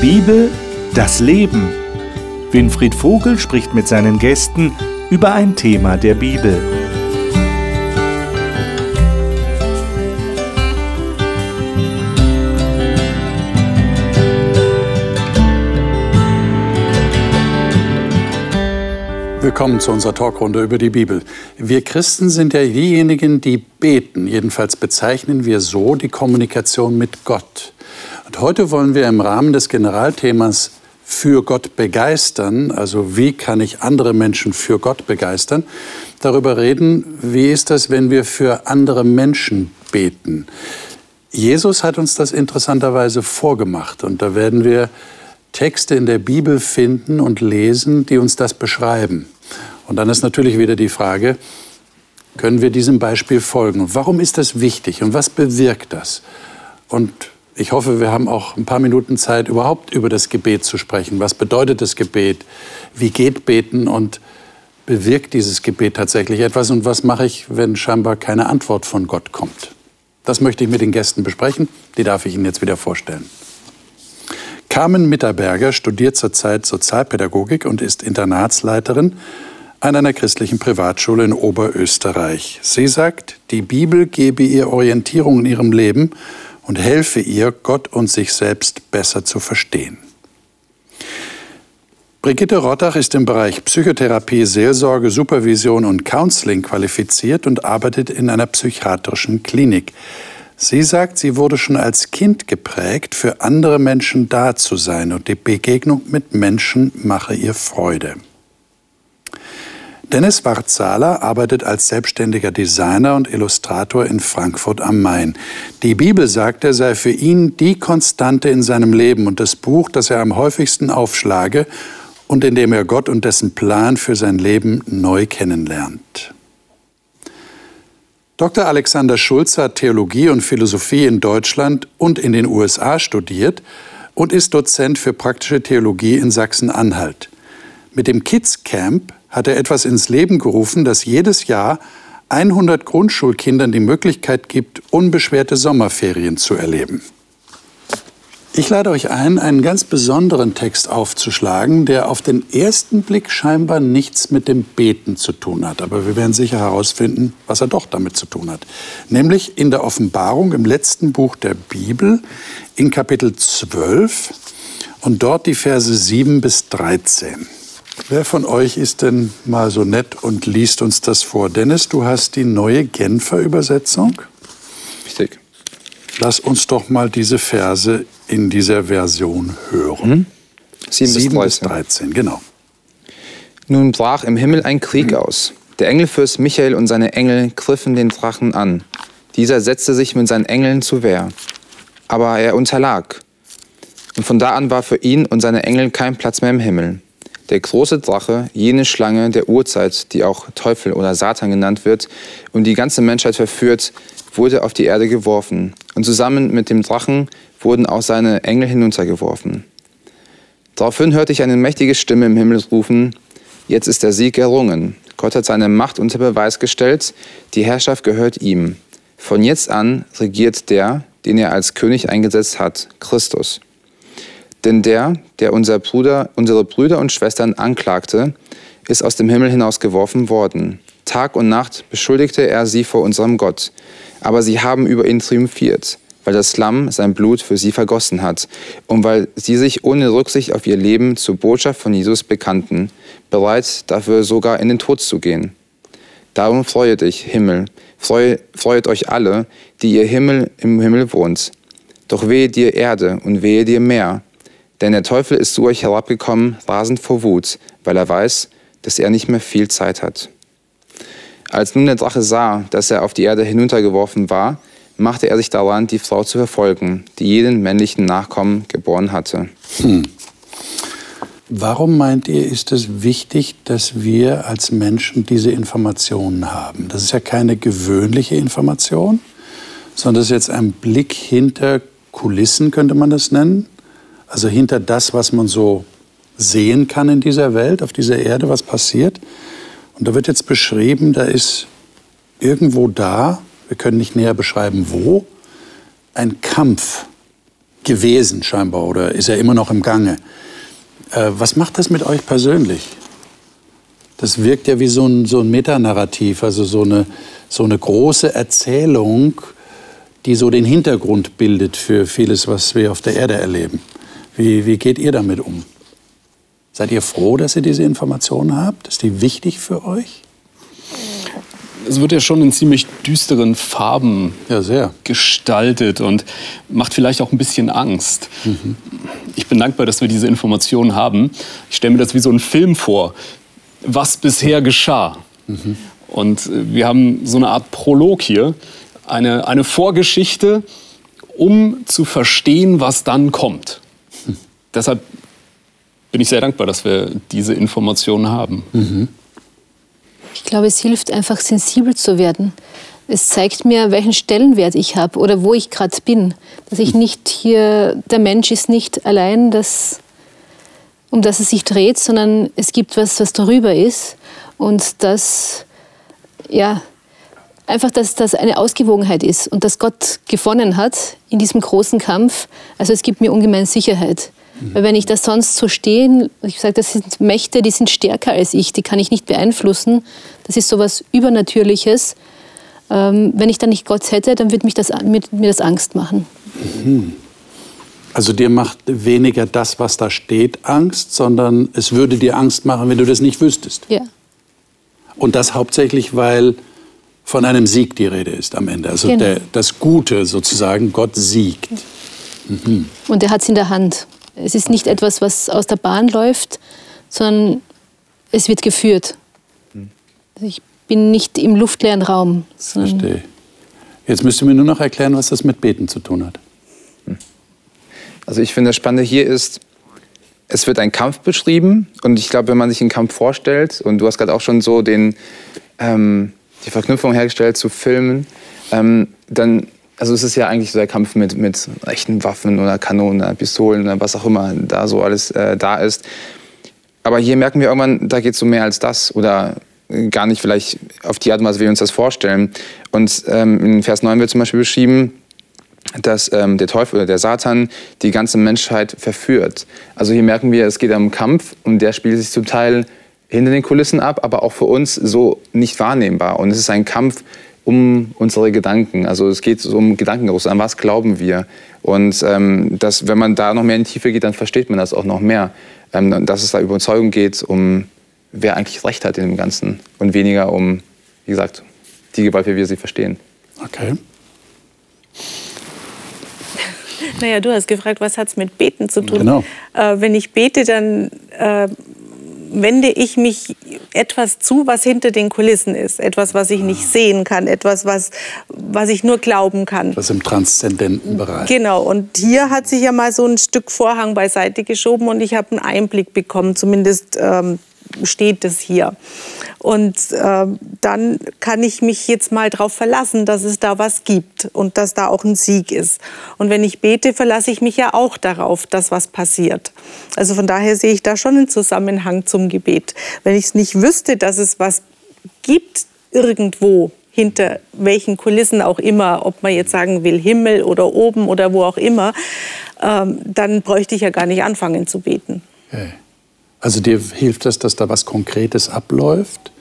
Bibel, das Leben. Winfried Vogel spricht mit seinen Gästen über ein Thema der Bibel. Willkommen zu unserer Talkrunde über die Bibel. Wir Christen sind ja diejenigen, die beten. Jedenfalls bezeichnen wir so die Kommunikation mit Gott. Und heute wollen wir im Rahmen des Generalthemas für Gott begeistern, also wie kann ich andere Menschen für Gott begeistern, darüber reden, wie ist das, wenn wir für andere Menschen beten. Jesus hat uns das interessanterweise vorgemacht und da werden wir Texte in der Bibel finden und lesen, die uns das beschreiben. Und dann ist natürlich wieder die Frage, können wir diesem Beispiel folgen? Warum ist das wichtig und was bewirkt das? Und ich hoffe, wir haben auch ein paar Minuten Zeit, überhaupt über das Gebet zu sprechen. Was bedeutet das Gebet? Wie geht Beten und bewirkt dieses Gebet tatsächlich etwas? Und was mache ich, wenn scheinbar keine Antwort von Gott kommt? Das möchte ich mit den Gästen besprechen. Die darf ich Ihnen jetzt wieder vorstellen. Carmen Mitterberger studiert zurzeit Sozialpädagogik und ist Internatsleiterin an einer christlichen Privatschule in Oberösterreich. Sie sagt, die Bibel gebe ihr Orientierung in ihrem Leben und helfe ihr, Gott und sich selbst besser zu verstehen. Brigitte Rottach ist im Bereich Psychotherapie, Seelsorge, Supervision und Counseling qualifiziert und arbeitet in einer psychiatrischen Klinik. Sie sagt, sie wurde schon als Kind geprägt, für andere Menschen da zu sein und die Begegnung mit Menschen mache ihr Freude. Dennis Warzala arbeitet als selbstständiger Designer und Illustrator in Frankfurt am Main. Die Bibel, sagt er, sei für ihn die Konstante in seinem Leben und das Buch, das er am häufigsten aufschlage und in dem er Gott und dessen Plan für sein Leben neu kennenlernt. Dr. Alexander Schulze hat Theologie und Philosophie in Deutschland und in den USA studiert und ist Dozent für praktische Theologie in Sachsen-Anhalt. Mit dem Kids Camp hat er etwas ins Leben gerufen, das jedes Jahr 100 Grundschulkindern die Möglichkeit gibt, unbeschwerte Sommerferien zu erleben. Ich lade euch ein, einen ganz besonderen Text aufzuschlagen, der auf den ersten Blick scheinbar nichts mit dem Beten zu tun hat. Aber wir werden sicher herausfinden, was er doch damit zu tun hat. Nämlich in der Offenbarung im letzten Buch der Bibel in Kapitel 12 und dort die Verse 7 bis 13. Wer von euch ist denn mal so nett und liest uns das vor? Dennis, du hast die neue Genfer Übersetzung. Richtig. Lass uns doch mal diese Verse in dieser Version hören. Mhm. 7, 7 bis 13. 13, genau. Nun brach im Himmel ein Krieg aus. Der Engelfürst Michael und seine Engel griffen den Drachen an. Dieser setzte sich mit seinen Engeln zu Wehr. Aber er unterlag. Und von da an war für ihn und seine Engel kein Platz mehr im Himmel. Der große Drache, jene Schlange der Urzeit, die auch Teufel oder Satan genannt wird und die ganze Menschheit verführt, wurde auf die Erde geworfen. Und zusammen mit dem Drachen wurden auch seine Engel hinuntergeworfen. Daraufhin hörte ich eine mächtige Stimme im Himmel rufen, jetzt ist der Sieg errungen. Gott hat seine Macht unter Beweis gestellt, die Herrschaft gehört ihm. Von jetzt an regiert der, den er als König eingesetzt hat, Christus. Denn der, der unser Bruder, unsere Brüder und Schwestern anklagte, ist aus dem Himmel hinausgeworfen worden. Tag und Nacht beschuldigte er sie vor unserem Gott. Aber sie haben über ihn triumphiert, weil das Lamm sein Blut für sie vergossen hat und weil sie sich ohne Rücksicht auf ihr Leben zur Botschaft von Jesus bekannten, bereit dafür sogar in den Tod zu gehen. Darum freue dich, Himmel, freue, freuet euch alle, die ihr Himmel im Himmel wohnt. Doch wehe dir Erde und wehe dir Meer, denn der Teufel ist zu euch herabgekommen, rasend vor Wut, weil er weiß, dass er nicht mehr viel Zeit hat. Als nun der Drache sah, dass er auf die Erde hinuntergeworfen war, machte er sich daran, die Frau zu verfolgen, die jeden männlichen Nachkommen geboren hatte. Hm. Warum meint ihr, ist es wichtig, dass wir als Menschen diese Informationen haben? Das ist ja keine gewöhnliche Information, sondern das ist jetzt ein Blick hinter Kulissen, könnte man das nennen. Also hinter das, was man so sehen kann in dieser Welt, auf dieser Erde, was passiert. Und da wird jetzt beschrieben, da ist irgendwo da, wir können nicht näher beschreiben, wo, ein Kampf gewesen scheinbar oder ist er immer noch im Gange. Äh, was macht das mit euch persönlich? Das wirkt ja wie so ein, so ein Metanarrativ, also so eine, so eine große Erzählung, die so den Hintergrund bildet für vieles, was wir auf der Erde erleben. Wie, wie geht ihr damit um? Seid ihr froh, dass ihr diese Informationen habt? Ist die wichtig für euch? es wird ja schon in ziemlich düsteren Farben ja, gestaltet und macht vielleicht auch ein bisschen Angst. Mhm. Ich bin dankbar, dass wir diese Informationen haben. Ich stelle mir das wie so ein Film vor, was bisher geschah. Mhm. Und äh, wir haben so eine Art Prolog hier, eine, eine Vorgeschichte, um zu verstehen, was dann kommt. Mhm. Deshalb bin ich sehr dankbar, dass wir diese Informationen haben. Mhm. Ich glaube, es hilft einfach sensibel zu werden. Es zeigt mir, welchen Stellenwert ich habe oder wo ich gerade bin. Dass ich nicht hier, der Mensch ist nicht allein das, um das es sich dreht, sondern es gibt was, was darüber ist. Und dass, ja, einfach, dass das eine Ausgewogenheit ist und dass Gott gewonnen hat in diesem großen Kampf. Also es gibt mir ungemein Sicherheit. Mhm. Weil wenn ich das sonst so stehe, ich sage, das sind Mächte, die sind stärker als ich, die kann ich nicht beeinflussen. Das ist so etwas Übernatürliches. Ähm, wenn ich dann nicht Gott hätte, dann würde mich das, mir, mir das Angst machen. Mhm. Also dir macht weniger das, was da steht, Angst, sondern es würde dir Angst machen, wenn du das nicht wüsstest. Ja. Und das hauptsächlich, weil von einem Sieg die Rede ist am Ende. Also genau. der, das Gute sozusagen, Gott siegt. Mhm. Und er hat es in der Hand. Es ist nicht etwas, was aus der Bahn läuft, sondern es wird geführt. Also ich bin nicht im luftleeren Raum. Verstehe. Jetzt müsst ihr mir nur noch erklären, was das mit Beten zu tun hat. Also ich finde, das Spannende hier ist, es wird ein Kampf beschrieben und ich glaube, wenn man sich einen Kampf vorstellt, und du hast gerade auch schon so den, ähm, die Verknüpfung hergestellt zu Filmen, ähm, dann also es ist ja eigentlich so der Kampf mit, mit echten Waffen oder Kanonen oder Pistolen oder was auch immer da so alles äh, da ist. Aber hier merken wir irgendwann, da geht es um mehr als das oder gar nicht vielleicht auf die Art und Weise, wie wir uns das vorstellen. Und ähm, in Vers 9 wird zum Beispiel beschrieben, dass ähm, der Teufel oder der Satan die ganze Menschheit verführt. Also hier merken wir, es geht um Kampf und der spielt sich zum Teil hinter den Kulissen ab, aber auch für uns so nicht wahrnehmbar. Und es ist ein Kampf um unsere Gedanken. Also es geht um Gedankengeruch, an was glauben wir. Und ähm, das, wenn man da noch mehr in die Tiefe geht, dann versteht man das auch noch mehr. Ähm, dass es da über Überzeugung geht, um wer eigentlich Recht hat in dem Ganzen und weniger um, wie gesagt, die Gewalt, wie wir sie verstehen. Okay. Naja, du hast gefragt, was hat es mit Beten zu tun? Genau. Äh, wenn ich bete, dann äh, wende ich mich etwas zu, was hinter den Kulissen ist. Etwas, was ich nicht sehen kann. Etwas, was, was ich nur glauben kann. Was im transzendenten Bereich. Genau. Und hier hat sich ja mal so ein Stück Vorhang beiseite geschoben und ich habe einen Einblick bekommen. Zumindest ähm, steht es hier. Und äh, dann kann ich mich jetzt mal darauf verlassen, dass es da was gibt und dass da auch ein Sieg ist. Und wenn ich bete, verlasse ich mich ja auch darauf, dass was passiert. Also von daher sehe ich da schon einen Zusammenhang zum Gebet. Wenn ich es nicht wüsste, dass es was gibt irgendwo, hinter welchen Kulissen auch immer, ob man jetzt sagen will Himmel oder oben oder wo auch immer, ähm, dann bräuchte ich ja gar nicht anfangen zu beten. Okay. Also dir hilft es, dass da was Konkretes abläuft,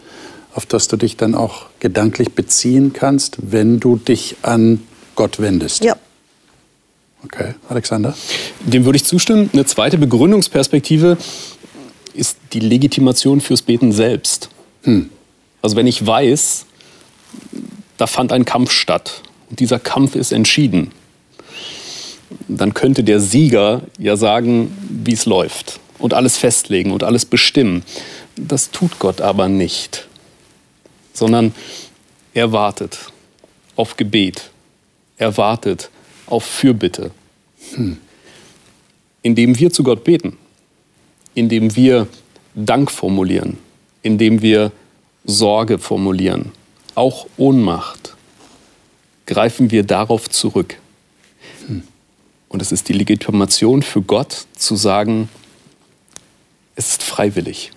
auf das du dich dann auch gedanklich beziehen kannst, wenn du dich an Gott wendest. Ja. Okay, Alexander? Dem würde ich zustimmen. Eine zweite Begründungsperspektive ist die Legitimation fürs Beten selbst. Hm. Also wenn ich weiß, da fand ein Kampf statt und dieser Kampf ist entschieden, dann könnte der Sieger ja sagen, wie es läuft und alles festlegen und alles bestimmen. Das tut Gott aber nicht, sondern er wartet auf Gebet. Er wartet auf Fürbitte. Hm. Indem wir zu Gott beten, indem wir Dank formulieren, indem wir Sorge formulieren, auch Ohnmacht, greifen wir darauf zurück. Hm. Und es ist die Legitimation für Gott zu sagen, es ist freiwillig.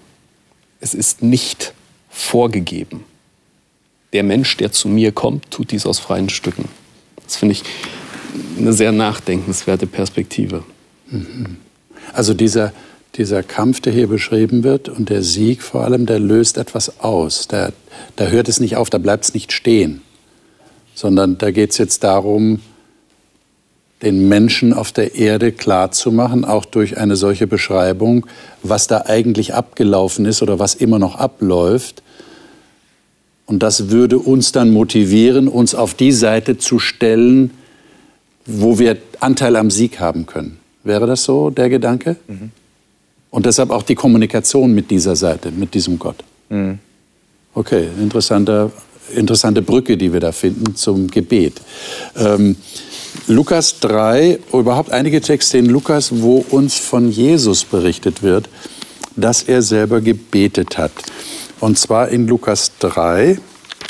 Es ist nicht vorgegeben. Der Mensch, der zu mir kommt, tut dies aus freien Stücken. Das finde ich eine sehr nachdenkenswerte Perspektive. Also dieser, dieser Kampf, der hier beschrieben wird und der Sieg vor allem, der löst etwas aus. Da der hört es nicht auf, da bleibt es nicht stehen, sondern da geht es jetzt darum, den Menschen auf der Erde klarzumachen, auch durch eine solche Beschreibung, was da eigentlich abgelaufen ist oder was immer noch abläuft. Und das würde uns dann motivieren, uns auf die Seite zu stellen, wo wir Anteil am Sieg haben können. Wäre das so der Gedanke? Mhm. Und deshalb auch die Kommunikation mit dieser Seite, mit diesem Gott. Mhm. Okay, interessante, interessante Brücke, die wir da finden zum Gebet. Ähm, Lukas 3, überhaupt einige Texte in Lukas, wo uns von Jesus berichtet wird, dass er selber gebetet hat. Und zwar in Lukas 3,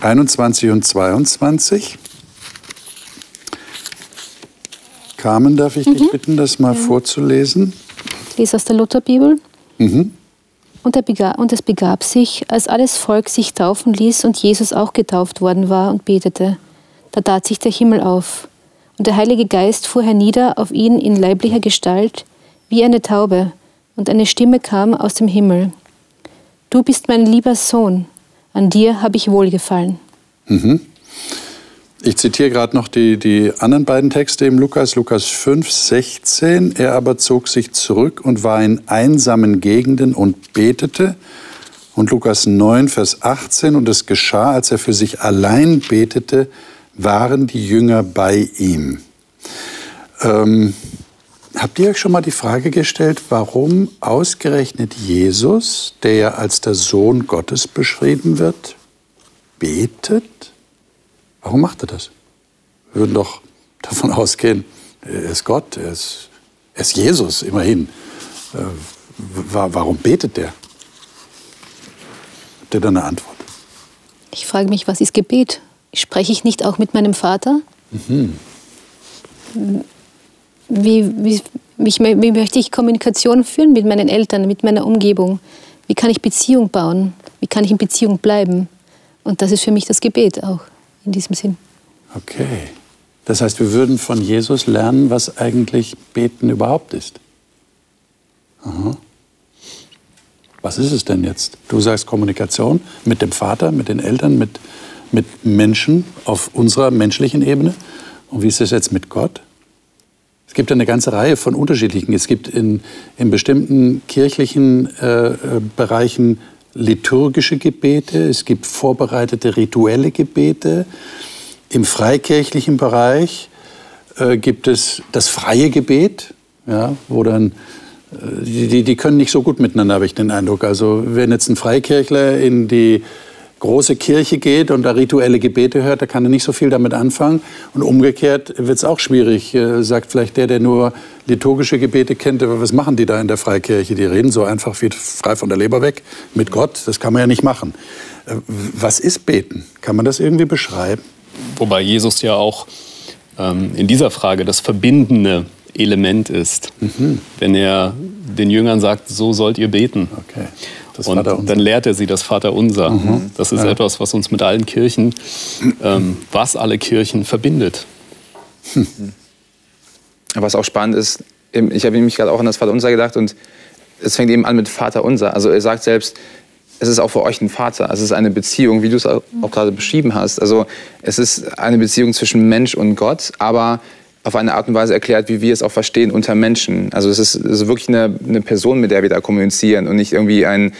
21 und 22. Carmen, darf ich mhm. dich bitten, das mal ja. vorzulesen? Ich lese aus der Lutherbibel. Mhm. Und, und es begab sich, als alles Volk sich taufen ließ und Jesus auch getauft worden war und betete. Da tat sich der Himmel auf. Und der Heilige Geist fuhr hernieder auf ihn in leiblicher Gestalt, wie eine Taube, und eine Stimme kam aus dem Himmel. Du bist mein lieber Sohn, an dir habe ich wohlgefallen. Mhm. Ich zitiere gerade noch die, die anderen beiden Texte im Lukas, Lukas 5, 16. Er aber zog sich zurück und war in einsamen Gegenden und betete. Und Lukas 9, Vers 18. Und es geschah, als er für sich allein betete, waren die Jünger bei ihm. Ähm, habt ihr euch schon mal die Frage gestellt, warum ausgerechnet Jesus, der ja als der Sohn Gottes beschrieben wird, betet? Warum macht er das? Wir würden doch davon ausgehen, er ist Gott, er ist, er ist Jesus, immerhin. Äh, warum betet der? Habt ihr da eine Antwort? Ich frage mich, was ist Gebet? Spreche ich nicht auch mit meinem Vater? Mhm. Wie, wie, wie, wie möchte ich Kommunikation führen mit meinen Eltern, mit meiner Umgebung? Wie kann ich Beziehung bauen? Wie kann ich in Beziehung bleiben? Und das ist für mich das Gebet auch in diesem Sinn. Okay. Das heißt, wir würden von Jesus lernen, was eigentlich Beten überhaupt ist. Aha. Was ist es denn jetzt? Du sagst Kommunikation mit dem Vater, mit den Eltern, mit, mit Menschen auf unserer menschlichen Ebene. Und wie ist es jetzt mit Gott? Es gibt eine ganze Reihe von unterschiedlichen. Es gibt in, in bestimmten kirchlichen äh, äh Bereichen liturgische Gebete, es gibt vorbereitete rituelle Gebete. Im freikirchlichen Bereich äh, gibt es das freie Gebet, ja, wo dann äh, die, die können nicht so gut miteinander, habe ich den Eindruck. Also wenn jetzt ein Freikirchler in die große Kirche geht und da rituelle Gebete hört, da kann er nicht so viel damit anfangen. Und umgekehrt wird es auch schwierig, äh, sagt vielleicht der, der nur liturgische Gebete kennt, was machen die da in der Freikirche? Die reden so einfach wie frei von der Leber weg mit Gott. Das kann man ja nicht machen. Äh, was ist Beten? Kann man das irgendwie beschreiben? Wobei Jesus ja auch ähm, in dieser Frage das verbindende Element ist, mhm. wenn er den Jüngern sagt, so sollt ihr beten. Okay. Und dann lehrt er sie das Vaterunser. Mhm. Das ist ja. etwas, was uns mit allen Kirchen, ähm, was alle Kirchen verbindet. Hm. Was auch spannend ist, ich habe nämlich gerade auch an das Vaterunser gedacht und es fängt eben an mit Vaterunser. Also er sagt selbst, es ist auch für euch ein Vater. Also es ist eine Beziehung, wie du es auch gerade beschrieben hast. Also es ist eine Beziehung zwischen Mensch und Gott, aber auf eine Art und Weise erklärt, wie wir es auch verstehen unter Menschen. Also es ist, es ist wirklich eine, eine, Person, mit der wir da kommunizieren und nicht irgendwie ein,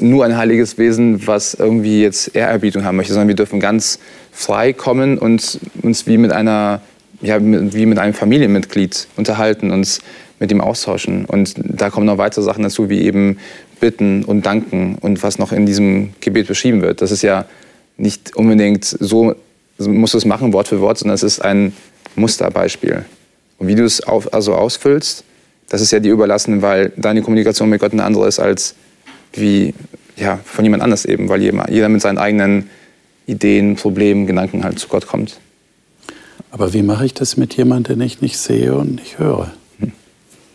nur ein heiliges Wesen, was irgendwie jetzt Ehrerbietung haben möchte, sondern wir dürfen ganz frei kommen und uns wie mit einer ja, wie mit einem Familienmitglied unterhalten, uns mit ihm austauschen. Und da kommen noch weitere Sachen dazu, wie eben bitten und danken und was noch in diesem Gebet beschrieben wird. Das ist ja nicht unbedingt so, musst du es machen, Wort für Wort, sondern es ist ein Musterbeispiel. Und wie du es auf, also ausfüllst, das ist ja dir überlassen, weil deine Kommunikation mit Gott eine andere ist als wie ja, von jemand anders eben, weil jeder mit seinen eigenen Ideen, Problemen, Gedanken halt zu Gott kommt. Aber wie mache ich das mit jemandem, den ich nicht sehe und nicht höre? Hm.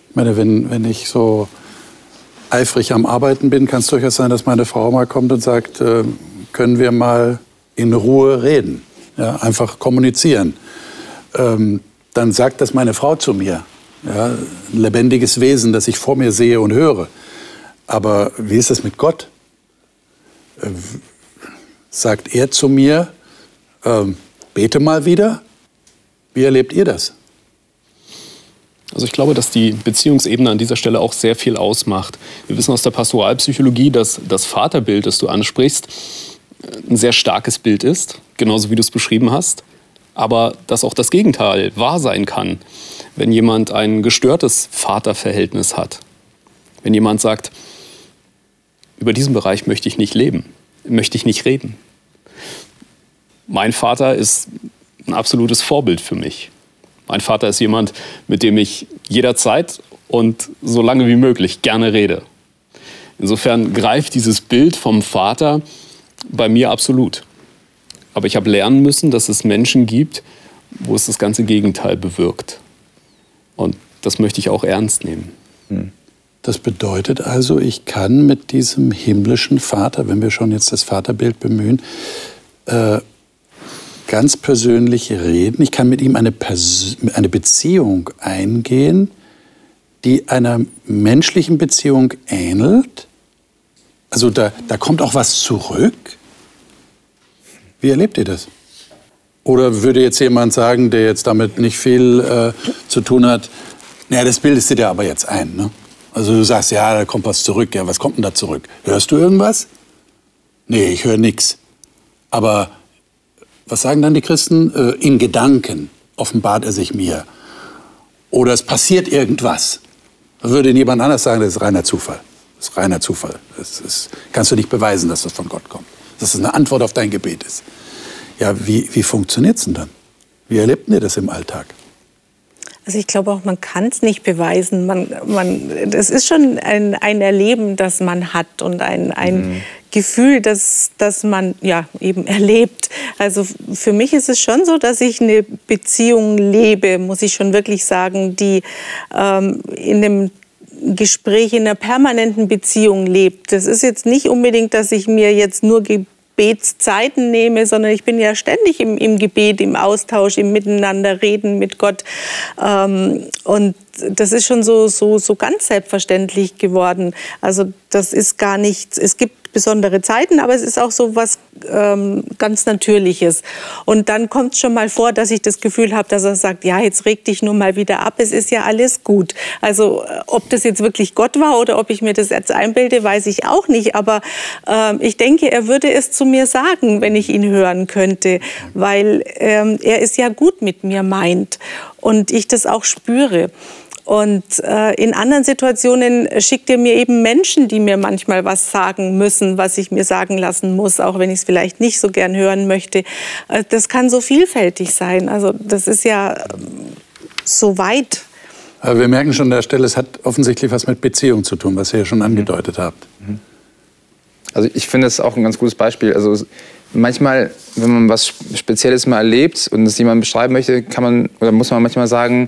Ich meine, wenn, wenn ich so eifrig am Arbeiten bin, kann es durchaus sein, dass meine Frau mal kommt und sagt, äh, können wir mal in Ruhe reden, ja, einfach kommunizieren. Ähm, dann sagt das meine Frau zu mir. Ja, ein lebendiges Wesen, das ich vor mir sehe und höre. Aber wie ist das mit Gott? Äh, sagt er zu mir, äh, bete mal wieder? Wie erlebt ihr das? Also ich glaube, dass die Beziehungsebene an dieser Stelle auch sehr viel ausmacht. Wir wissen aus der Pastoralpsychologie, dass das Vaterbild, das du ansprichst, ein sehr starkes Bild ist, genauso wie du es beschrieben hast, aber dass auch das Gegenteil wahr sein kann, wenn jemand ein gestörtes Vaterverhältnis hat. Wenn jemand sagt, über diesen Bereich möchte ich nicht leben, möchte ich nicht reden. Mein Vater ist ein absolutes Vorbild für mich. Mein Vater ist jemand, mit dem ich jederzeit und so lange wie möglich gerne rede. Insofern greift dieses Bild vom Vater bei mir absolut. Aber ich habe lernen müssen, dass es Menschen gibt, wo es das ganze Gegenteil bewirkt. Und das möchte ich auch ernst nehmen. Hm. Das bedeutet also, ich kann mit diesem himmlischen Vater, wenn wir schon jetzt das Vaterbild bemühen, äh, ganz persönlich reden. Ich kann mit ihm eine, Pers eine Beziehung eingehen, die einer menschlichen Beziehung ähnelt. Also da, da kommt auch was zurück. Wie erlebt ihr das? Oder würde jetzt jemand sagen, der jetzt damit nicht viel äh, zu tun hat, naja, das bildest du dir aber jetzt ein. Ne? Also du sagst, ja, da kommt was zurück. Ja, was kommt denn da zurück? Hörst du irgendwas? Nee, ich höre nichts. Aber was sagen dann die Christen? Äh, in Gedanken offenbart er sich mir. Oder es passiert irgendwas. Würde jemand anders sagen, das ist reiner Zufall. Das ist reiner Zufall. Das ist, kannst du nicht beweisen, dass das von Gott kommt. Dass es eine Antwort auf dein Gebet ist. Ja, wie, wie funktioniert es denn dann? Wie erlebt ihr das im Alltag? Also ich glaube auch, man kann es nicht beweisen. Man, man, das ist schon ein, ein Erleben, das man hat und ein, ein mhm. Gefühl, das, das man ja eben erlebt. Also für mich ist es schon so, dass ich eine Beziehung lebe, muss ich schon wirklich sagen, die ähm, in einem Gespräch in einer permanenten Beziehung lebt. Das ist jetzt nicht unbedingt, dass ich mir jetzt nur Gebetszeiten nehme, sondern ich bin ja ständig im, im Gebet, im Austausch, im Miteinander reden mit Gott. Ähm, und das ist schon so, so, so ganz selbstverständlich geworden. Also das ist gar nichts. Es gibt besondere Zeiten, aber es ist auch so was ähm, ganz Natürliches. Und dann kommt es schon mal vor, dass ich das Gefühl habe, dass er sagt, ja, jetzt reg dich nur mal wieder ab, es ist ja alles gut. Also äh, ob das jetzt wirklich Gott war oder ob ich mir das jetzt einbilde, weiß ich auch nicht. Aber äh, ich denke, er würde es zu mir sagen, wenn ich ihn hören könnte, weil ähm, er es ja gut mit mir meint und ich das auch spüre. Und äh, in anderen Situationen schickt er mir eben Menschen, die mir manchmal was sagen müssen, was ich mir sagen lassen muss, auch wenn ich es vielleicht nicht so gern hören möchte. Äh, das kann so vielfältig sein. Also das ist ja ähm, so weit. Aber wir merken schon an der Stelle, es hat offensichtlich was mit Beziehung zu tun, was ihr ja schon angedeutet habt. Mhm. Also ich finde es auch ein ganz gutes Beispiel. Also manchmal, wenn man was Spezielles mal erlebt und es jemand beschreiben möchte, kann man oder muss man manchmal sagen,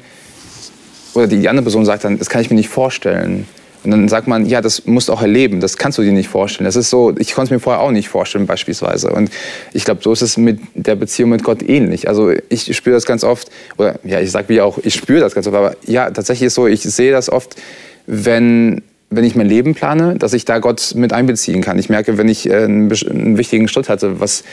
oder die andere Person sagt dann, das kann ich mir nicht vorstellen. Und dann sagt man, ja, das musst du auch erleben, das kannst du dir nicht vorstellen. Das ist so, ich konnte es mir vorher auch nicht vorstellen beispielsweise. Und ich glaube, so ist es mit der Beziehung mit Gott ähnlich. Also ich spüre das ganz oft, oder ja, ich sage wie auch, ich spüre das ganz oft, aber ja, tatsächlich ist so, ich sehe das oft, wenn, wenn ich mein Leben plane, dass ich da Gott mit einbeziehen kann. Ich merke, wenn ich äh, einen, einen wichtigen Schritt hatte, was,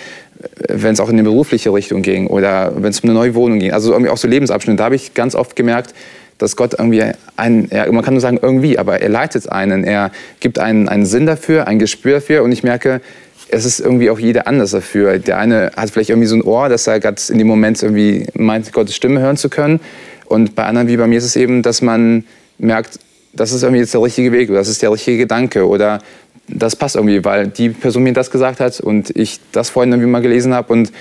wenn es auch in eine berufliche Richtung ging oder wenn es um eine neue Wohnung ging, also irgendwie auch so Lebensabschnitte, da habe ich ganz oft gemerkt, dass Gott irgendwie einen, ja, man kann nur sagen irgendwie, aber er leitet einen, er gibt einen, einen Sinn dafür, ein Gespür dafür und ich merke, es ist irgendwie auch jeder anders dafür. Der eine hat vielleicht irgendwie so ein Ohr, dass er gerade in dem Moment irgendwie meint, Gottes Stimme hören zu können. Und bei anderen, wie bei mir, ist es eben, dass man merkt, das ist irgendwie jetzt der richtige Weg oder das ist der richtige Gedanke oder das passt irgendwie, weil die Person mir das gesagt hat und ich das vorhin irgendwie mal gelesen habe und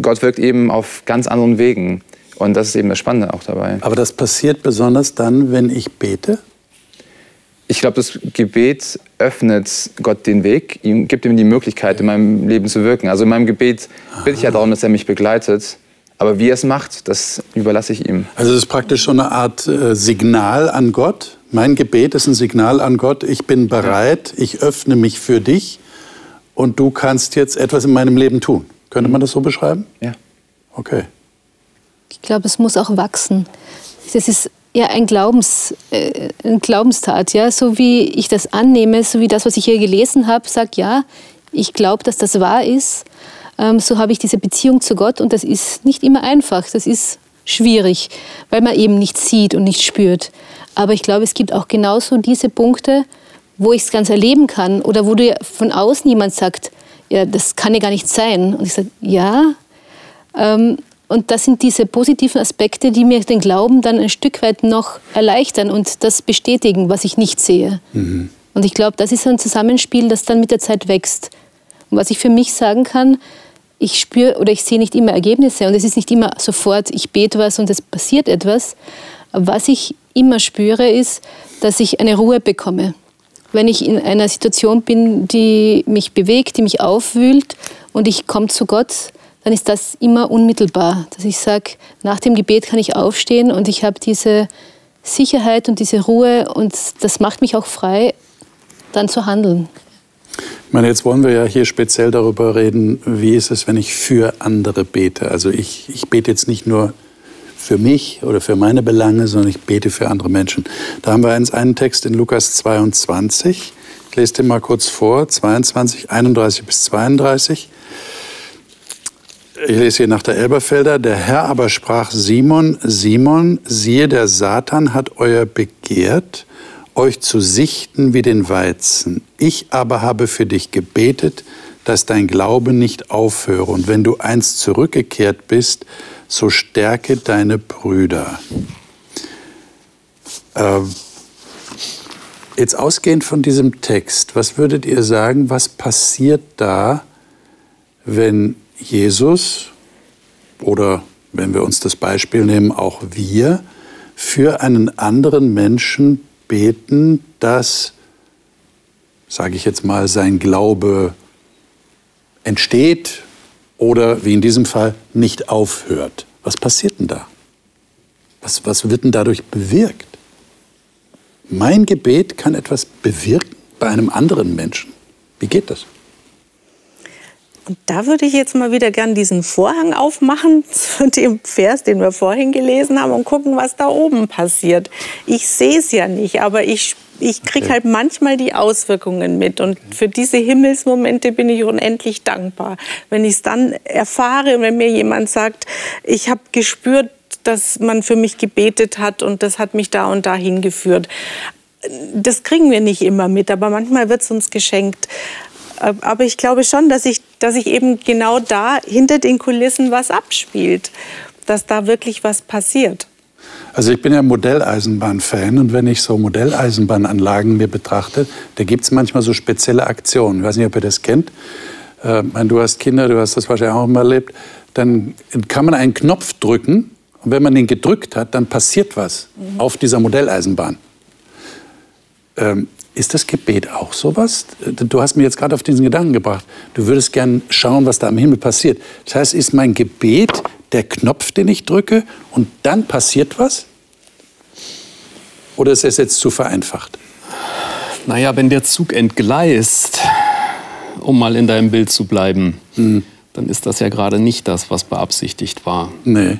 Gott wirkt eben auf ganz anderen Wegen. Und das ist eben das Spannende auch dabei. Aber das passiert besonders dann, wenn ich bete? Ich glaube, das Gebet öffnet Gott den Weg, ihm, gibt ihm die Möglichkeit, in meinem Leben zu wirken. Also in meinem Gebet bitte ich ja darum, dass er mich begleitet. Aber wie er es macht, das überlasse ich ihm. Also es ist praktisch so eine Art äh, Signal an Gott. Mein Gebet ist ein Signal an Gott. Ich bin bereit, ich öffne mich für dich und du kannst jetzt etwas in meinem Leben tun. Könnte man das so beschreiben? Ja. Okay. Ich glaube, es muss auch wachsen. Das ist ja ein, Glaubens, äh, ein Glaubenstat, ja, so wie ich das annehme, so wie das, was ich hier gelesen habe, sagt ja, ich glaube, dass das wahr ist. Ähm, so habe ich diese Beziehung zu Gott und das ist nicht immer einfach. Das ist schwierig, weil man eben nicht sieht und nicht spürt. Aber ich glaube, es gibt auch genauso diese Punkte, wo ich es ganz erleben kann oder wo du von außen jemand sagt, ja, das kann ja gar nicht sein. Und ich sage, ja. Ähm, und das sind diese positiven Aspekte, die mir den Glauben dann ein Stück weit noch erleichtern und das bestätigen, was ich nicht sehe. Mhm. Und ich glaube, das ist ein Zusammenspiel, das dann mit der Zeit wächst. Und was ich für mich sagen kann, ich spüre oder ich sehe nicht immer Ergebnisse und es ist nicht immer sofort, ich bete was und es passiert etwas. Was ich immer spüre, ist, dass ich eine Ruhe bekomme. Wenn ich in einer Situation bin, die mich bewegt, die mich aufwühlt und ich komme zu Gott, dann ist das immer unmittelbar. Dass ich sage, nach dem Gebet kann ich aufstehen und ich habe diese Sicherheit und diese Ruhe und das macht mich auch frei, dann zu handeln. Ich meine, jetzt wollen wir ja hier speziell darüber reden, wie ist es, wenn ich für andere bete. Also ich, ich bete jetzt nicht nur für mich oder für meine Belange, sondern ich bete für andere Menschen. Da haben wir einen Text in Lukas 22. Ich lese den mal kurz vor, 22, 31 bis 32. Ich lese hier nach der Elberfelder. Der Herr aber sprach Simon, Simon, siehe, der Satan hat euer begehrt, euch zu sichten wie den Weizen. Ich aber habe für dich gebetet, dass dein Glaube nicht aufhöre. Und wenn du einst zurückgekehrt bist, so stärke deine Brüder. Äh, jetzt ausgehend von diesem Text, was würdet ihr sagen, was passiert da, wenn Jesus oder wenn wir uns das Beispiel nehmen, auch wir für einen anderen Menschen beten, dass, sage ich jetzt mal, sein Glaube entsteht oder wie in diesem Fall nicht aufhört. Was passiert denn da? Was, was wird denn dadurch bewirkt? Mein Gebet kann etwas bewirken bei einem anderen Menschen. Wie geht das? Und da würde ich jetzt mal wieder gern diesen Vorhang aufmachen zu dem Vers, den wir vorhin gelesen haben und gucken, was da oben passiert. Ich sehe es ja nicht, aber ich, ich kriege okay. halt manchmal die Auswirkungen mit. Und für diese Himmelsmomente bin ich unendlich dankbar. Wenn ich es dann erfahre, wenn mir jemand sagt, ich habe gespürt, dass man für mich gebetet hat und das hat mich da und dahin geführt. Das kriegen wir nicht immer mit, aber manchmal wird es uns geschenkt. Aber ich glaube schon, dass ich, dass ich eben genau da hinter den Kulissen was abspielt, dass da wirklich was passiert. Also ich bin ja Modelleisenbahn-Fan und wenn ich so Modelleisenbahnanlagen mir betrachte, da gibt es manchmal so spezielle Aktionen. Ich weiß nicht, ob ihr das kennt. Äh, du hast Kinder, du hast das wahrscheinlich auch mal erlebt. Dann kann man einen Knopf drücken und wenn man den gedrückt hat, dann passiert was mhm. auf dieser Modelleisenbahn. Ähm, ist das Gebet auch sowas? Du hast mir jetzt gerade auf diesen Gedanken gebracht. Du würdest gern schauen, was da am Himmel passiert. Das heißt, ist mein Gebet der Knopf, den ich drücke und dann passiert was? Oder ist es jetzt zu vereinfacht? Naja, wenn der Zug entgleist, um mal in deinem Bild zu bleiben, mhm. dann ist das ja gerade nicht das, was beabsichtigt war. Nee.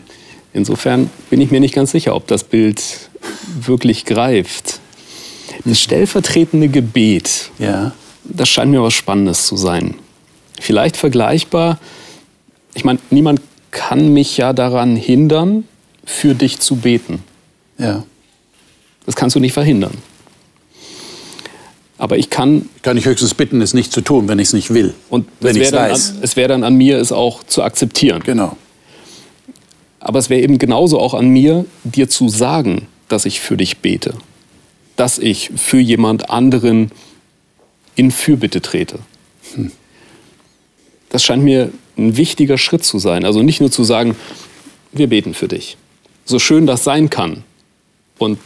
Insofern bin ich mir nicht ganz sicher, ob das Bild wirklich greift. Das stellvertretende Gebet, ja. das scheint mir was Spannendes zu sein. Vielleicht vergleichbar, ich meine, niemand kann mich ja daran hindern, für dich zu beten. Ja. Das kannst du nicht verhindern. Aber ich kann. Kann ich höchstens bitten, es nicht zu tun, wenn ich es nicht will. Und wenn ich es weiß. An, es wäre dann an mir, es auch zu akzeptieren. Genau. Aber es wäre eben genauso auch an mir, dir zu sagen, dass ich für dich bete dass ich für jemand anderen in Fürbitte trete. Hm. Das scheint mir ein wichtiger Schritt zu sein. Also nicht nur zu sagen, wir beten für dich. So schön das sein kann und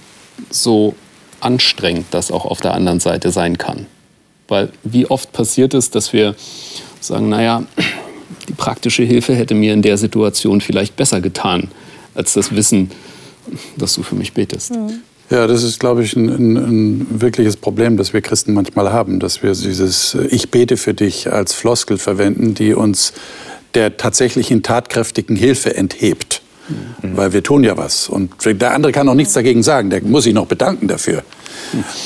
so anstrengend das auch auf der anderen Seite sein kann. Weil wie oft passiert es, dass wir sagen, naja, die praktische Hilfe hätte mir in der Situation vielleicht besser getan, als das Wissen, dass du für mich betest. Mhm. Ja, das ist, glaube ich, ein, ein, ein, wirkliches Problem, das wir Christen manchmal haben, dass wir dieses Ich bete für dich als Floskel verwenden, die uns der tatsächlichen tatkräftigen Hilfe enthebt. Mhm. Weil wir tun ja was. Und der andere kann auch nichts dagegen sagen. Der muss sich noch bedanken dafür.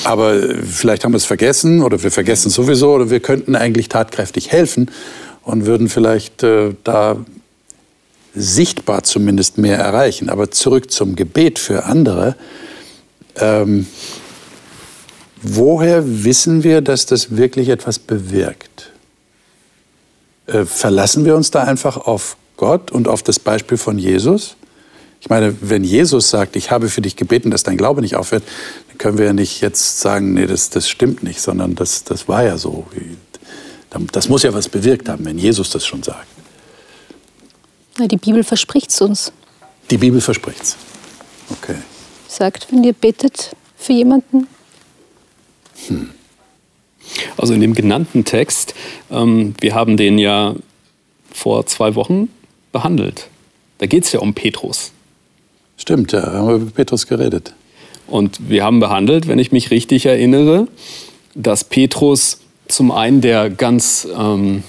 Aber vielleicht haben wir es vergessen oder wir vergessen es sowieso oder wir könnten eigentlich tatkräftig helfen und würden vielleicht äh, da sichtbar zumindest mehr erreichen. Aber zurück zum Gebet für andere. Ähm, woher wissen wir, dass das wirklich etwas bewirkt? Äh, verlassen wir uns da einfach auf Gott und auf das Beispiel von Jesus? Ich meine, wenn Jesus sagt, ich habe für dich gebeten, dass dein Glaube nicht aufhört, dann können wir ja nicht jetzt sagen, nee, das, das stimmt nicht, sondern das, das war ja so. Das muss ja was bewirkt haben, wenn Jesus das schon sagt. Die Bibel verspricht es uns. Die Bibel verspricht es. Sagt, wenn ihr betet für jemanden. Hm. Also in dem genannten Text, ähm, wir haben den ja vor zwei Wochen behandelt. Da geht es ja um Petrus. Stimmt, ja, haben wir über Petrus geredet. Und wir haben behandelt, wenn ich mich richtig erinnere, dass Petrus zum einen der ganz ähm,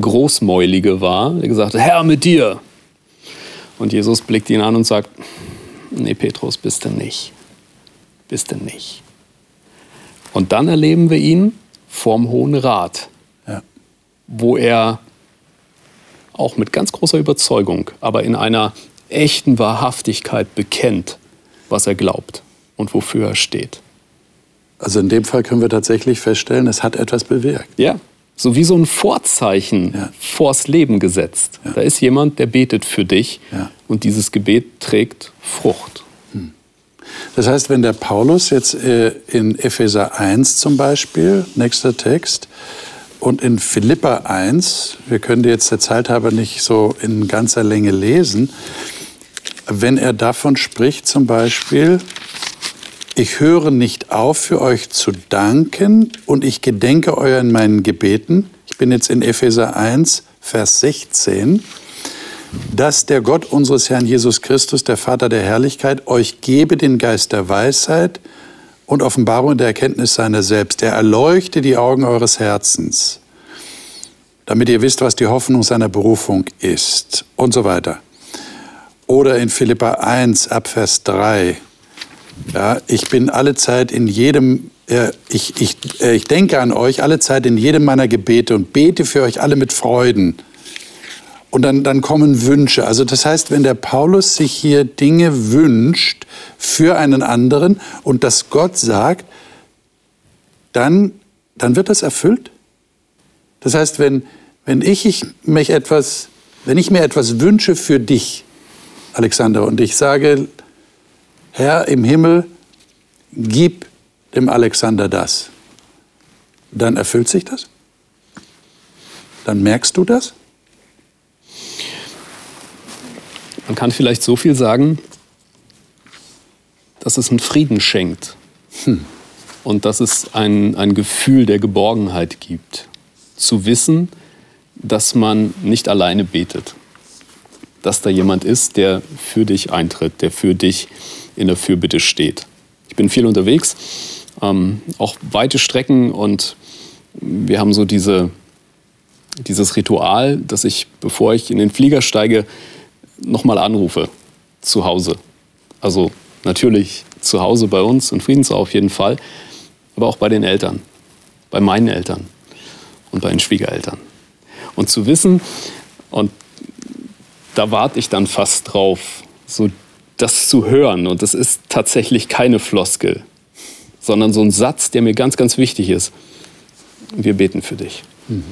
Großmäulige war, der gesagt hat, Herr mit dir. Und Jesus blickt ihn an und sagt, nee, Petrus, bist du nicht. Bist du nicht. Und dann erleben wir ihn vorm Hohen Rat, ja. wo er auch mit ganz großer Überzeugung, aber in einer echten Wahrhaftigkeit bekennt, was er glaubt und wofür er steht. Also in dem Fall können wir tatsächlich feststellen, es hat etwas bewirkt. Ja, so wie so ein Vorzeichen ja. vors Leben gesetzt. Ja. Da ist jemand, der betet für dich ja. und dieses Gebet trägt Frucht. Hm. Das heißt, wenn der Paulus jetzt äh, in Epheser 1 zum Beispiel, nächster Text, und in Philippa 1, wir können die jetzt der Zeit halber nicht so in ganzer Länge lesen, wenn er davon spricht zum Beispiel, ich höre nicht auf, für euch zu danken und ich gedenke euer in meinen Gebeten. Ich bin jetzt in Epheser 1, Vers 16 dass der Gott unseres Herrn Jesus Christus, der Vater der Herrlichkeit, euch gebe den Geist der Weisheit und Offenbarung der Erkenntnis seiner selbst. Er erleuchte die Augen eures Herzens, damit ihr wisst, was die Hoffnung seiner Berufung ist und so weiter. Oder in Philippa 1 ab Vers 3. Ja, ich bin alle Zeit in jedem, äh, ich, ich, äh, ich denke an euch alle Zeit in jedem meiner Gebete und bete für euch alle mit Freuden. Und dann, dann kommen Wünsche. Also das heißt, wenn der Paulus sich hier Dinge wünscht für einen anderen und das Gott sagt, dann, dann wird das erfüllt. Das heißt, wenn, wenn ich, ich mich etwas, wenn ich mir etwas wünsche für dich, Alexander, und ich sage, Herr im Himmel, gib dem Alexander das, dann erfüllt sich das? Dann merkst du das? Man kann vielleicht so viel sagen, dass es einen Frieden schenkt hm. und dass es ein, ein Gefühl der Geborgenheit gibt. Zu wissen, dass man nicht alleine betet, dass da jemand ist, der für dich eintritt, der für dich in der Fürbitte steht. Ich bin viel unterwegs, ähm, auch weite Strecken und wir haben so diese, dieses Ritual, dass ich, bevor ich in den Flieger steige, nochmal anrufe zu Hause. Also natürlich zu Hause bei uns in Friedensau auf jeden Fall, aber auch bei den Eltern, bei meinen Eltern und bei den Schwiegereltern. Und zu wissen, und da warte ich dann fast drauf, so das zu hören. Und das ist tatsächlich keine Floskel, sondern so ein Satz, der mir ganz, ganz wichtig ist. Wir beten für dich. Mhm.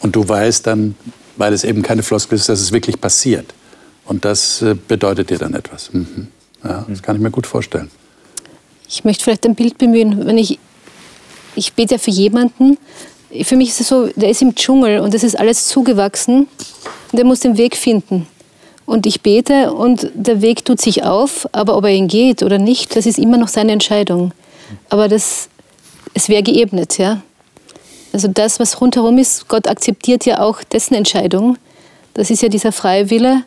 Und du weißt dann, weil es eben keine Floskel ist, dass es wirklich passiert. Und das äh, bedeutet dir dann etwas. Mhm. Ja, das kann ich mir gut vorstellen. Ich möchte vielleicht ein Bild bemühen. Wenn ich, ich bete ja für jemanden, für mich ist es so, der ist im Dschungel und es ist alles zugewachsen und der muss den Weg finden. Und ich bete und der Weg tut sich auf, aber ob er ihn geht oder nicht, das ist immer noch seine Entscheidung. Aber das, es wäre geebnet, ja. Also das, was rundherum ist, Gott akzeptiert ja auch dessen Entscheidung. Das ist ja dieser freie Wille,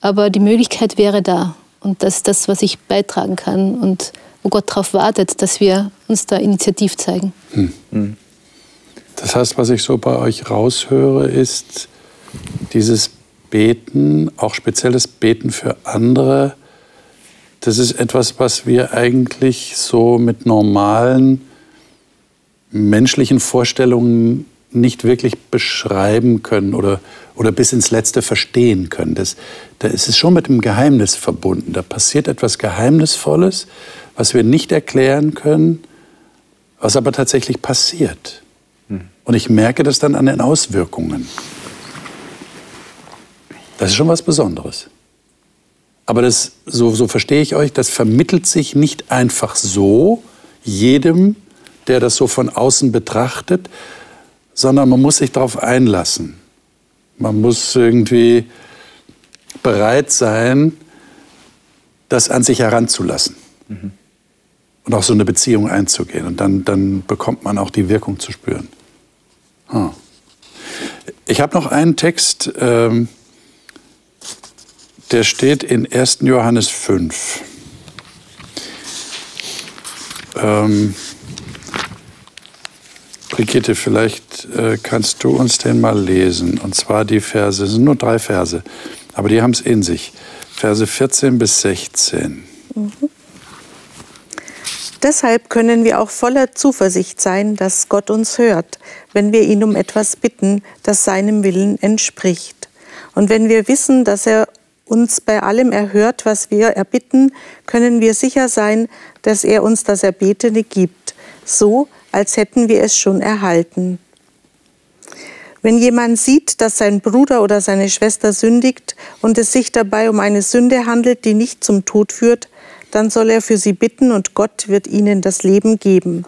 aber die Möglichkeit wäre da. Und das ist das, was ich beitragen kann und wo Gott darauf wartet, dass wir uns da initiativ zeigen. Hm. hm. Das heißt, was ich so bei euch raushöre, ist dieses Beten, auch spezielles Beten für andere, das ist etwas, was wir eigentlich so mit normalen menschlichen Vorstellungen nicht wirklich beschreiben können oder, oder bis ins Letzte verstehen können. Das, da ist es schon mit dem Geheimnis verbunden. Da passiert etwas Geheimnisvolles, was wir nicht erklären können, was aber tatsächlich passiert. Hm. Und ich merke das dann an den Auswirkungen. Das ist schon was Besonderes. Aber das, so, so verstehe ich euch, das vermittelt sich nicht einfach so jedem, der das so von außen betrachtet, sondern man muss sich darauf einlassen. Man muss irgendwie bereit sein, das an sich heranzulassen. Mhm. Und auch so eine Beziehung einzugehen. Und dann, dann bekommt man auch die Wirkung zu spüren. Hm. Ich habe noch einen Text, ähm, der steht in 1. Johannes 5. Ähm, Brigitte, vielleicht äh, kannst du uns den mal lesen. Und zwar die Verse, es sind nur drei Verse, aber die haben es in sich. Verse 14 bis 16. Mhm. Deshalb können wir auch voller Zuversicht sein, dass Gott uns hört, wenn wir ihn um etwas bitten, das seinem Willen entspricht. Und wenn wir wissen, dass er uns bei allem erhört, was wir erbitten, können wir sicher sein, dass er uns das Erbetene gibt, so als hätten wir es schon erhalten. Wenn jemand sieht, dass sein Bruder oder seine Schwester sündigt und es sich dabei um eine Sünde handelt, die nicht zum Tod führt, dann soll er für sie bitten und Gott wird ihnen das Leben geben.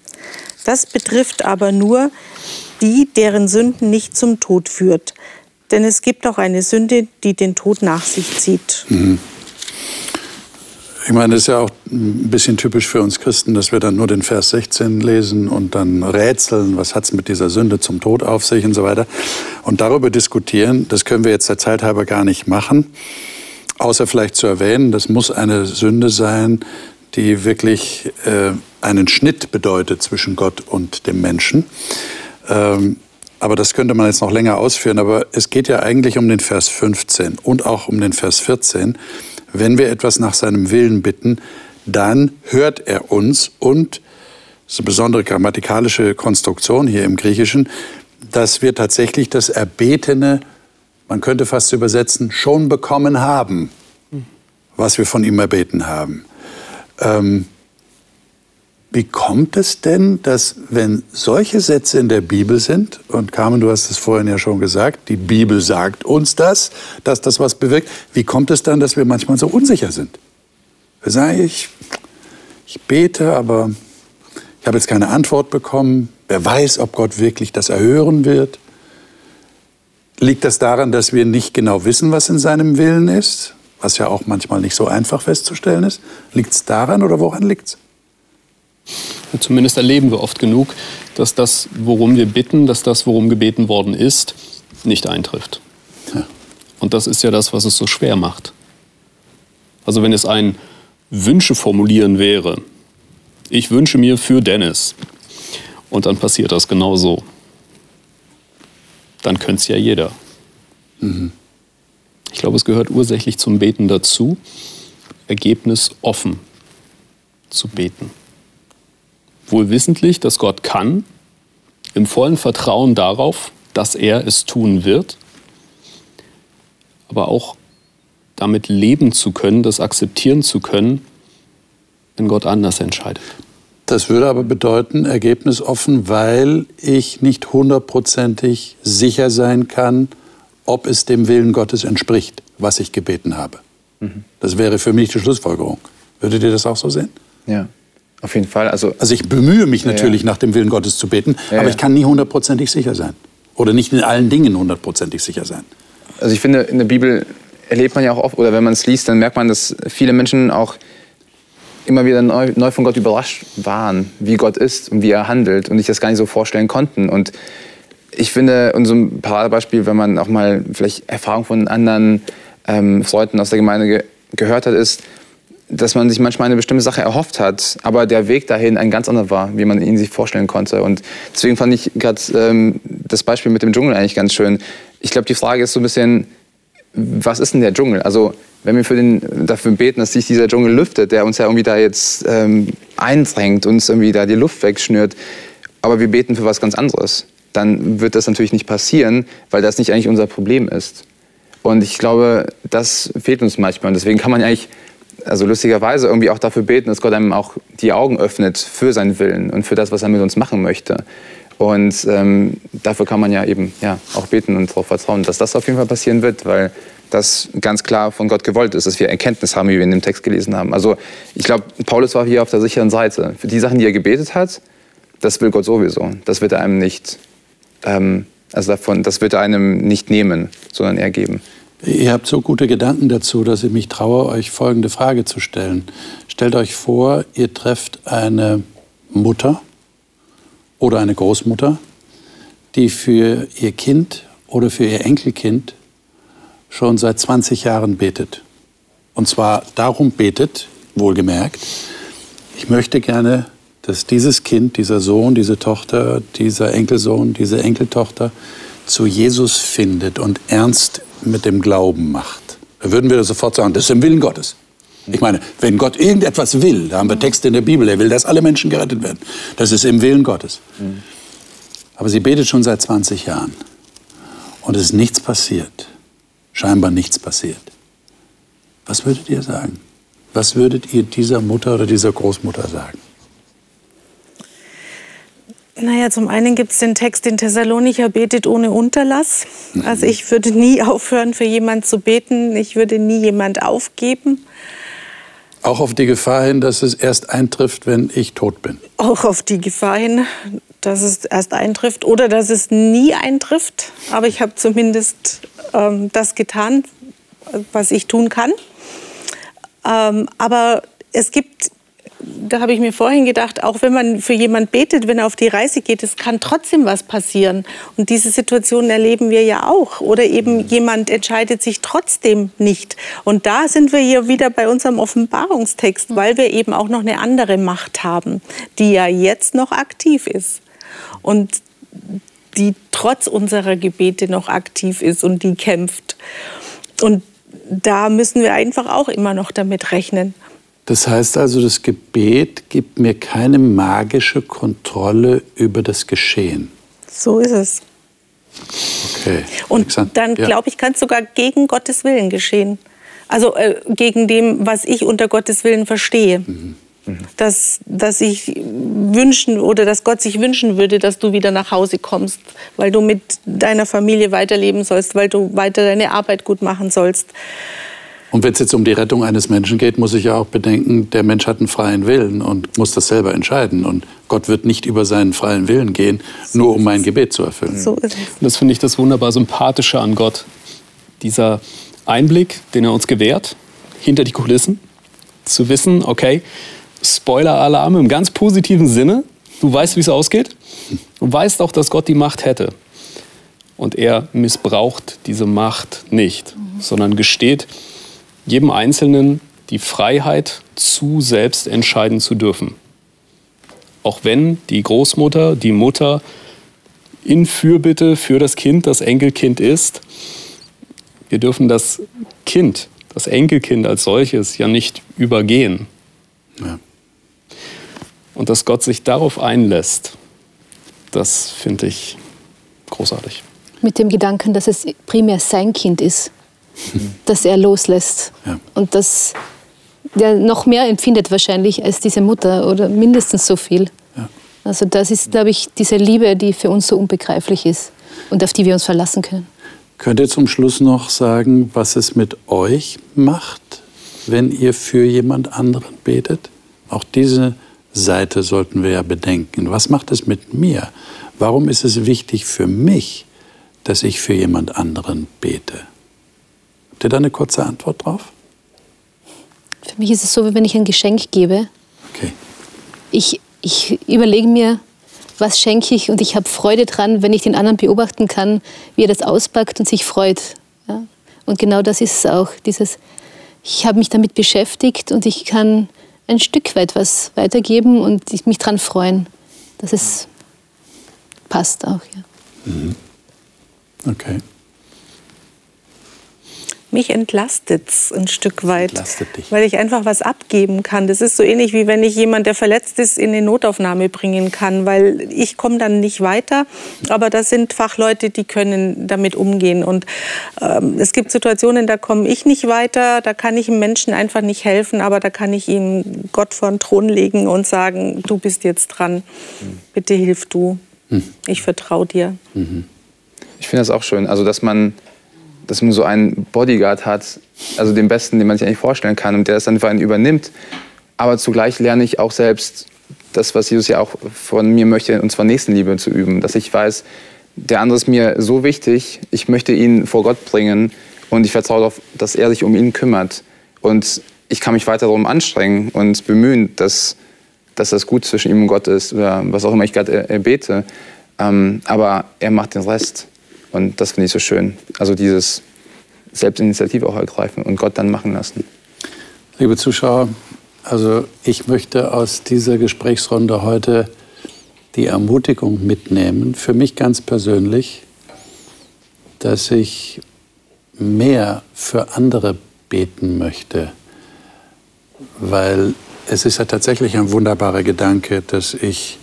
Das betrifft aber nur die, deren Sünden nicht zum Tod führt. Denn es gibt auch eine Sünde, die den Tod nach sich zieht. Mhm. Ich meine, das ist ja auch ein bisschen typisch für uns Christen, dass wir dann nur den Vers 16 lesen und dann rätseln, was hat es mit dieser Sünde zum Tod auf sich und so weiter. Und darüber diskutieren, das können wir jetzt der Zeit halber gar nicht machen. Außer vielleicht zu erwähnen, das muss eine Sünde sein, die wirklich äh, einen Schnitt bedeutet zwischen Gott und dem Menschen. Ähm, aber das könnte man jetzt noch länger ausführen. Aber es geht ja eigentlich um den Vers 15 und auch um den Vers 14. Wenn wir etwas nach seinem Willen bitten, dann hört er uns und, das ist eine besondere grammatikalische Konstruktion hier im Griechischen, dass wir tatsächlich das Erbetene, man könnte fast übersetzen, schon bekommen haben, was wir von ihm erbeten haben. Ähm, wie kommt es denn, dass wenn solche Sätze in der Bibel sind, und Carmen, du hast es vorhin ja schon gesagt, die Bibel sagt uns das, dass das was bewirkt, wie kommt es dann, dass wir manchmal so unsicher sind? Wir sagen, ich, ich bete, aber ich habe jetzt keine Antwort bekommen. Wer weiß, ob Gott wirklich das erhören wird? Liegt das daran, dass wir nicht genau wissen, was in seinem Willen ist? Was ja auch manchmal nicht so einfach festzustellen ist. Liegt es daran oder woran liegt es? Zumindest erleben wir oft genug, dass das, worum wir bitten, dass das, worum gebeten worden ist, nicht eintrifft. Ja. Und das ist ja das, was es so schwer macht. Also wenn es ein Wünsche formulieren wäre, ich wünsche mir für Dennis, und dann passiert das genau so, dann könnte es ja jeder. Mhm. Ich glaube, es gehört ursächlich zum Beten dazu, Ergebnis offen zu beten wohl wissentlich, dass Gott kann, im vollen Vertrauen darauf, dass er es tun wird, aber auch damit leben zu können, das akzeptieren zu können, wenn Gott anders entscheidet. Das würde aber bedeuten, ergebnisoffen, weil ich nicht hundertprozentig sicher sein kann, ob es dem Willen Gottes entspricht, was ich gebeten habe. Mhm. Das wäre für mich die Schlussfolgerung. Würdet ihr das auch so sehen? Ja. Auf jeden Fall. Also, also ich bemühe mich natürlich, ja, ja. nach dem Willen Gottes zu beten, ja, aber ich kann nie hundertprozentig sicher sein. Oder nicht in allen Dingen hundertprozentig sicher sein. Also ich finde, in der Bibel erlebt man ja auch oft, oder wenn man es liest, dann merkt man, dass viele Menschen auch immer wieder neu, neu, von Gott überrascht waren, wie Gott ist und wie er handelt und sich das gar nicht so vorstellen konnten. Und ich finde, und so ein Paradebeispiel, wenn man auch mal vielleicht Erfahrungen von anderen ähm, Leuten aus der Gemeinde ge gehört hat, ist, dass man sich manchmal eine bestimmte Sache erhofft hat, aber der Weg dahin ein ganz anderer war, wie man ihn sich vorstellen konnte. Und deswegen fand ich gerade ähm, das Beispiel mit dem Dschungel eigentlich ganz schön. Ich glaube, die Frage ist so ein bisschen, was ist denn der Dschungel? Also wenn wir für den, dafür beten, dass sich dieser Dschungel lüftet, der uns ja irgendwie da jetzt ähm, eindrängt, uns irgendwie da die Luft wegschnürt, aber wir beten für was ganz anderes, dann wird das natürlich nicht passieren, weil das nicht eigentlich unser Problem ist. Und ich glaube, das fehlt uns manchmal. Und deswegen kann man eigentlich, also lustigerweise, irgendwie auch dafür beten, dass Gott einem auch die Augen öffnet für seinen Willen und für das, was er mit uns machen möchte. Und ähm, dafür kann man ja eben ja, auch beten und darauf vertrauen, dass das auf jeden Fall passieren wird, weil das ganz klar von Gott gewollt ist, dass wir Erkenntnis haben, wie wir in dem Text gelesen haben. Also ich glaube, Paulus war hier auf der sicheren Seite. Für die Sachen, die er gebetet hat, das will Gott sowieso. Das wird er einem nicht, ähm, also davon, das wird er einem nicht nehmen, sondern er geben. Ihr habt so gute Gedanken dazu, dass ich mich traue, euch folgende Frage zu stellen. Stellt euch vor, ihr trefft eine Mutter oder eine Großmutter, die für ihr Kind oder für ihr Enkelkind schon seit 20 Jahren betet. Und zwar darum betet, wohlgemerkt, ich möchte gerne, dass dieses Kind, dieser Sohn, diese Tochter, dieser Enkelsohn, diese Enkeltochter zu Jesus findet und ernst mit dem Glauben macht. Da würden wir sofort sagen, das ist im Willen Gottes. Ich meine, wenn Gott irgendetwas will, da haben wir Texte in der Bibel, er will, dass alle Menschen gerettet werden. Das ist im Willen Gottes. Aber sie betet schon seit 20 Jahren und es ist nichts passiert scheinbar nichts passiert. Was würdet ihr sagen? Was würdet ihr dieser Mutter oder dieser Großmutter sagen? Naja, zum einen gibt es den Text in Thessalonicher, betet ohne Unterlass. Mhm. Also ich würde nie aufhören, für jemanden zu beten. Ich würde nie jemand aufgeben. Auch auf die Gefahr hin, dass es erst eintrifft, wenn ich tot bin. Auch auf die Gefahr hin, dass es erst eintrifft oder dass es nie eintrifft. Aber ich habe zumindest ähm, das getan, was ich tun kann. Ähm, aber es gibt da habe ich mir vorhin gedacht, auch wenn man für jemand betet, wenn er auf die Reise geht, es kann trotzdem was passieren. Und diese Situationen erleben wir ja auch. Oder eben mhm. jemand entscheidet sich trotzdem nicht. Und da sind wir hier wieder bei unserem Offenbarungstext, mhm. weil wir eben auch noch eine andere Macht haben, die ja jetzt noch aktiv ist. Und die trotz unserer Gebete noch aktiv ist und die kämpft. Und da müssen wir einfach auch immer noch damit rechnen. Das heißt also, das Gebet gibt mir keine magische Kontrolle über das Geschehen. So ist es. Okay. Und dann, glaube ich, kann es sogar gegen Gottes Willen geschehen. Also äh, gegen dem, was ich unter Gottes Willen verstehe. Mhm. Mhm. Dass, dass ich wünschen oder dass Gott sich wünschen würde, dass du wieder nach Hause kommst, weil du mit deiner Familie weiterleben sollst, weil du weiter deine Arbeit gut machen sollst. Und wenn es jetzt um die Rettung eines Menschen geht, muss ich ja auch bedenken, der Mensch hat einen freien Willen und muss das selber entscheiden. Und Gott wird nicht über seinen freien Willen gehen, nur um mein Gebet zu erfüllen. So ist es. Das finde ich das wunderbar Sympathische an Gott. Dieser Einblick, den er uns gewährt, hinter die Kulissen, zu wissen, okay, Spoiler-Alarm im ganz positiven Sinne, du weißt, wie es ausgeht. Du weißt auch, dass Gott die Macht hätte. Und er missbraucht diese Macht nicht, sondern gesteht, jedem Einzelnen die Freiheit zu, selbst entscheiden zu dürfen. Auch wenn die Großmutter, die Mutter in Fürbitte für das Kind, das Enkelkind ist, wir dürfen das Kind, das Enkelkind als solches ja nicht übergehen. Ja. Und dass Gott sich darauf einlässt, das finde ich großartig. Mit dem Gedanken, dass es primär sein Kind ist dass er loslässt. Ja. Und dass der noch mehr empfindet wahrscheinlich als diese Mutter oder mindestens so viel. Ja. Also das ist, glaube ich, diese Liebe, die für uns so unbegreiflich ist und auf die wir uns verlassen können. Könnt ihr zum Schluss noch sagen, was es mit euch macht, wenn ihr für jemand anderen betet? Auch diese Seite sollten wir ja bedenken. Was macht es mit mir? Warum ist es wichtig für mich, dass ich für jemand anderen bete? Habt ihr da eine kurze Antwort drauf? Für mich ist es so, wie wenn ich ein Geschenk gebe. Okay. Ich, ich überlege mir, was schenke ich und ich habe Freude dran, wenn ich den anderen beobachten kann, wie er das auspackt und sich freut. Ja? Und genau das ist es auch, dieses, ich habe mich damit beschäftigt und ich kann ein Stück weit was weitergeben und mich daran freuen, dass es passt auch. Ja. Mhm. Okay. Mich entlastet es ein Stück weit, weil ich einfach was abgeben kann. Das ist so ähnlich wie wenn ich jemand, der verletzt ist, in die Notaufnahme bringen kann, weil ich komme dann nicht weiter. Aber das sind Fachleute, die können damit umgehen. Und ähm, es gibt Situationen, da komme ich nicht weiter, da kann ich einem Menschen einfach nicht helfen, aber da kann ich ihm Gott vor den Thron legen und sagen, du bist jetzt dran, bitte hilf du, ich vertraue dir. Ich finde das auch schön. Also, dass man, dass man so einen Bodyguard hat, also den besten, den man sich eigentlich vorstellen kann und der es dann für einen übernimmt. Aber zugleich lerne ich auch selbst das, was Jesus ja auch von mir möchte, und zwar Nächstenliebe zu üben. Dass ich weiß, der andere ist mir so wichtig, ich möchte ihn vor Gott bringen und ich vertraue darauf, dass er sich um ihn kümmert. Und ich kann mich weiter darum anstrengen und bemühen, dass, dass das gut zwischen ihm und Gott ist oder was auch immer ich gerade äh, bete. Ähm, aber er macht den Rest. Und das finde ich so schön. Also dieses Selbstinitiative auch ergreifen und Gott dann machen lassen. Liebe Zuschauer, also ich möchte aus dieser Gesprächsrunde heute die Ermutigung mitnehmen, für mich ganz persönlich, dass ich mehr für andere beten möchte, weil es ist ja tatsächlich ein wunderbarer Gedanke, dass ich,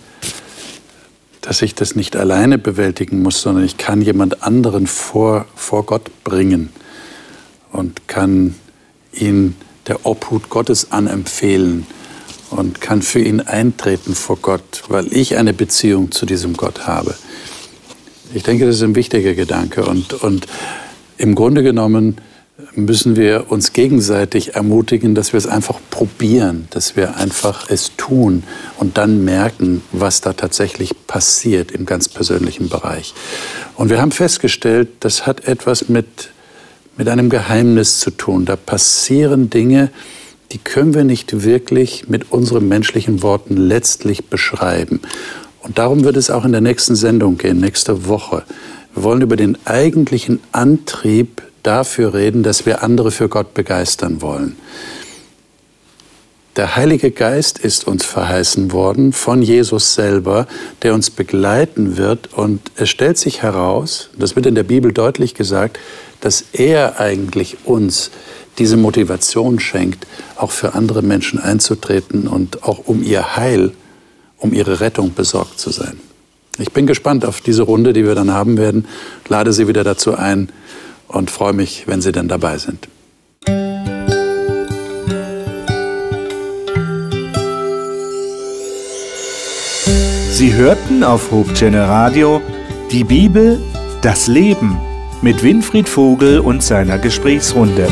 dass ich das nicht alleine bewältigen muss, sondern ich kann jemand anderen vor, vor Gott bringen und kann ihn der Obhut Gottes anempfehlen und kann für ihn eintreten vor Gott, weil ich eine Beziehung zu diesem Gott habe. Ich denke, das ist ein wichtiger Gedanke und, und im Grunde genommen müssen wir uns gegenseitig ermutigen, dass wir es einfach probieren, dass wir einfach es tun und dann merken, was da tatsächlich passiert im ganz persönlichen Bereich. Und wir haben festgestellt, das hat etwas mit, mit einem Geheimnis zu tun. Da passieren Dinge, die können wir nicht wirklich mit unseren menschlichen Worten letztlich beschreiben. Und darum wird es auch in der nächsten Sendung gehen, nächste Woche. Wir wollen über den eigentlichen Antrieb dafür reden, dass wir andere für Gott begeistern wollen. Der Heilige Geist ist uns verheißen worden von Jesus selber, der uns begleiten wird. Und es stellt sich heraus, das wird in der Bibel deutlich gesagt, dass er eigentlich uns diese Motivation schenkt, auch für andere Menschen einzutreten und auch um ihr Heil, um ihre Rettung besorgt zu sein. Ich bin gespannt auf diese Runde, die wir dann haben werden. Lade Sie wieder dazu ein und freue mich, wenn Sie dann dabei sind. Sie hörten auf Hope Radio die Bibel, das Leben mit Winfried Vogel und seiner Gesprächsrunde.